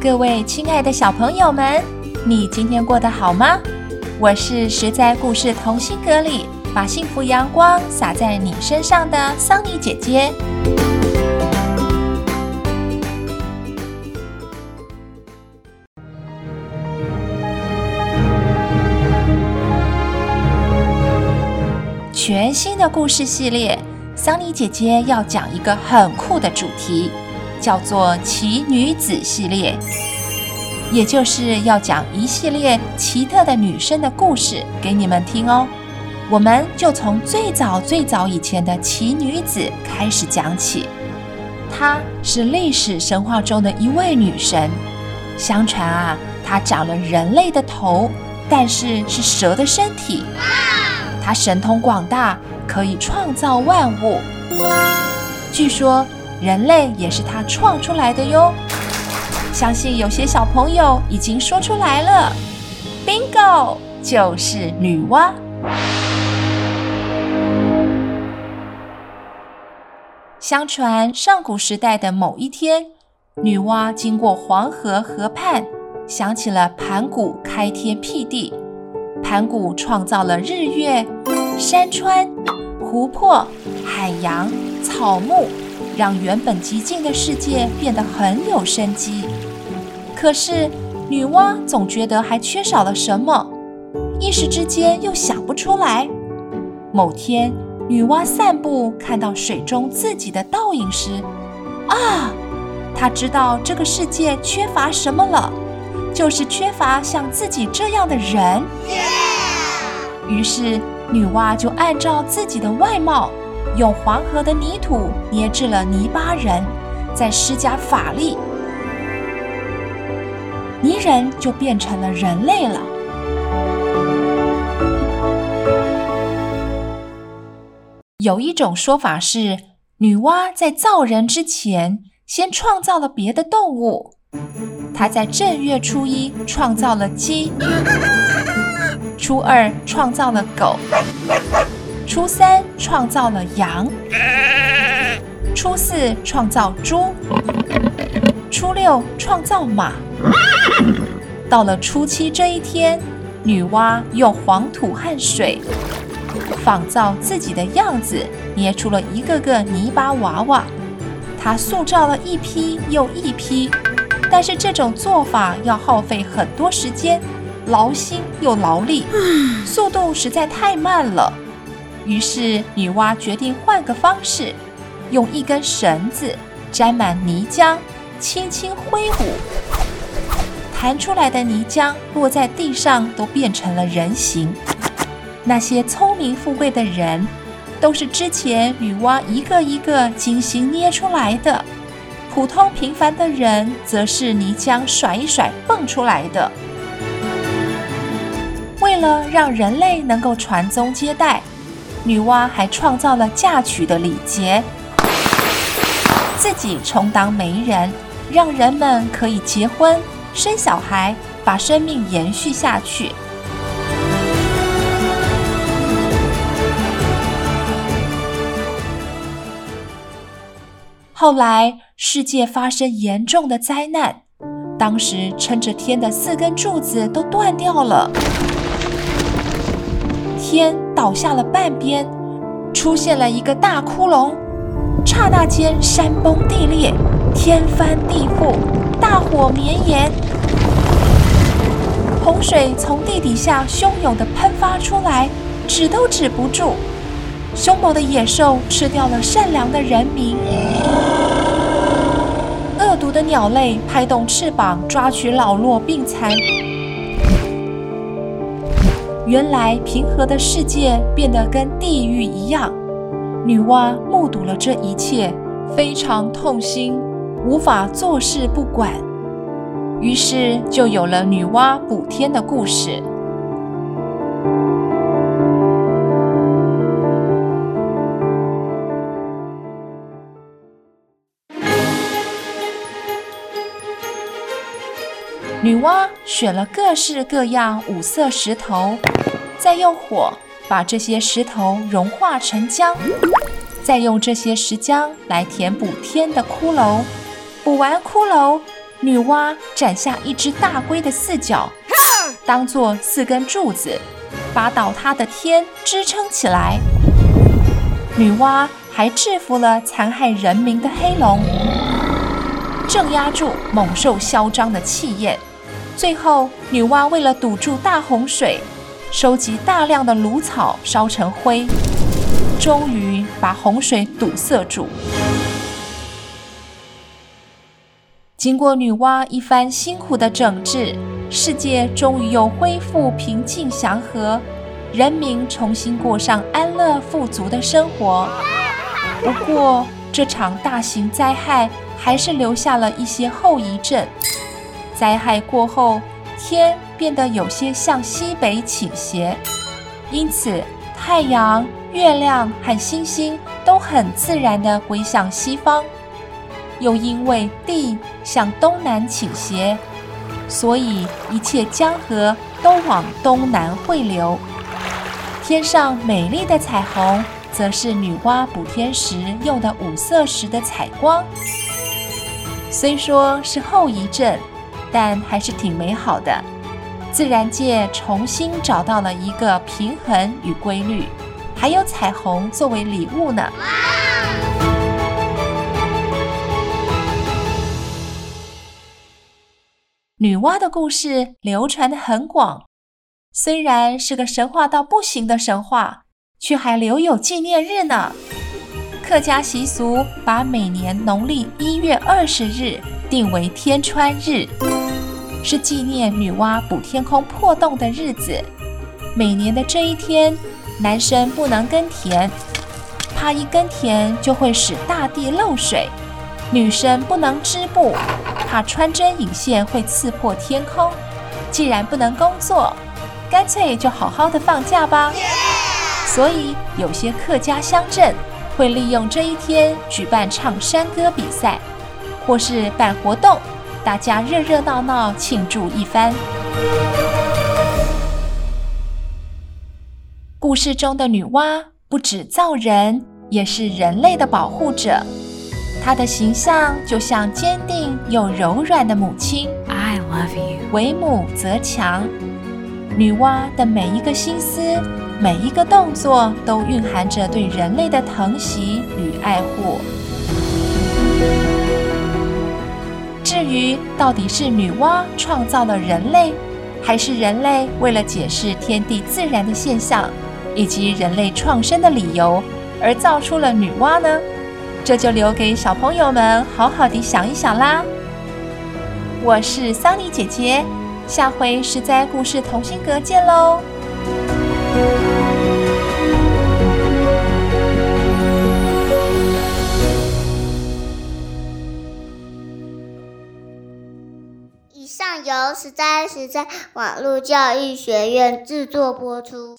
各位亲爱的小朋友们，你今天过得好吗？我是实在故事同心阁里把幸福阳光洒在你身上的桑尼姐姐。全新的故事系列，桑尼姐姐要讲一个很酷的主题。叫做奇女子系列，也就是要讲一系列奇特的女生的故事给你们听哦。我们就从最早最早以前的奇女子开始讲起。她是历史神话中的一位女神。相传啊，她长了人类的头，但是是蛇的身体。她神通广大，可以创造万物。据说。人类也是他创出来的哟，相信有些小朋友已经说出来了，Bingo，就是女娲。相传上古时代的某一天，女娲经过黄河河畔，想起了盘古开天辟地，盘古创造了日月、山川、湖泊、海洋、草木。让原本寂静的世界变得很有生机。可是女娲总觉得还缺少了什么，一时之间又想不出来。某天，女娲散步，看到水中自己的倒影时，啊，她知道这个世界缺乏什么了，就是缺乏像自己这样的人。于是，女娲就按照自己的外貌。用黄河的泥土捏制了泥巴人，再施加法力，泥人就变成了人类了。有一种说法是，女娲在造人之前，先创造了别的动物。她在正月初一创造了鸡，初二创造了狗。初三创造了羊，初四创造猪，初六创造马。到了初七这一天，女娲用黄土和水仿造自己的样子，捏出了一个个泥巴娃娃。她塑造了一批又一批，但是这种做法要耗费很多时间，劳心又劳力，速度实在太慢了。于是，女娲决定换个方式，用一根绳子沾满泥浆，轻轻挥舞，弹出来的泥浆落在地上，都变成了人形。那些聪明富贵的人，都是之前女娲一个一个精心捏出来的；普通平凡的人，则是泥浆甩一甩蹦出来的。为了让人类能够传宗接代。女娲还创造了嫁娶的礼节，自己充当媒人，让人们可以结婚、生小孩，把生命延续下去。后来，世界发生严重的灾难，当时撑着天的四根柱子都断掉了。天倒下了半边，出现了一个大窟窿，刹那间山崩地裂，天翻地覆，大火绵延，洪水从地底下汹涌地喷发出来，止都止不住。凶猛的野兽吃掉了善良的人民，恶毒的鸟类拍动翅膀抓取老弱病残。原来平和的世界变得跟地狱一样，女娲目睹了这一切，非常痛心，无法坐视不管，于是就有了女娲补天的故事。女娲选了各式各样五色石头，再用火把这些石头融化成浆，再用这些石浆来填补天的骷髅。补完骷髅，女娲斩下一只大龟的四脚，当做四根柱子，把倒塌的天支撑起来。女娲还制服了残害人民的黑龙，镇压住猛兽嚣张的气焰。最后，女娲为了堵住大洪水，收集大量的芦草烧成灰，终于把洪水堵塞住。经过女娲一番辛苦的整治，世界终于又恢复平静祥和，人民重新过上安乐富足的生活。不过，这场大型灾害还是留下了一些后遗症。灾害过后，天变得有些向西北倾斜，因此太阳、月亮和星星都很自然地归向西方。又因为地向东南倾斜，所以一切江河都往东南汇流。天上美丽的彩虹，则是女娲补天时用的五色石的彩光。虽说是后遗症。但还是挺美好的，自然界重新找到了一个平衡与规律，还有彩虹作为礼物呢。女娲的故事流传的很广，虽然是个神话到不行的神话，却还留有纪念日呢。客家习俗把每年农历一月二十日定为天穿日。是纪念女娲补天空破洞的日子。每年的这一天，男生不能耕田，怕一耕田就会使大地漏水；女生不能织布，怕穿针引线会刺破天空。既然不能工作，干脆就好好的放假吧。所以，有些客家乡镇会利用这一天举办唱山歌比赛，或是办活动。大家热热闹闹庆祝一番。故事中的女娲不止造人，也是人类的保护者。她的形象就像坚定又柔软的母亲。I love you。为母则强。女娲的每一个心思，每一个动作，都蕴含着对人类的疼惜与爱护。至于到底是女娲创造了人类，还是人类为了解释天地自然的现象，以及人类创生的理由而造出了女娲呢？这就留给小朋友们好好的想一想啦。我是桑尼姐姐，下回是在故事同心阁见喽。由实在实在网络教育学院制作播出。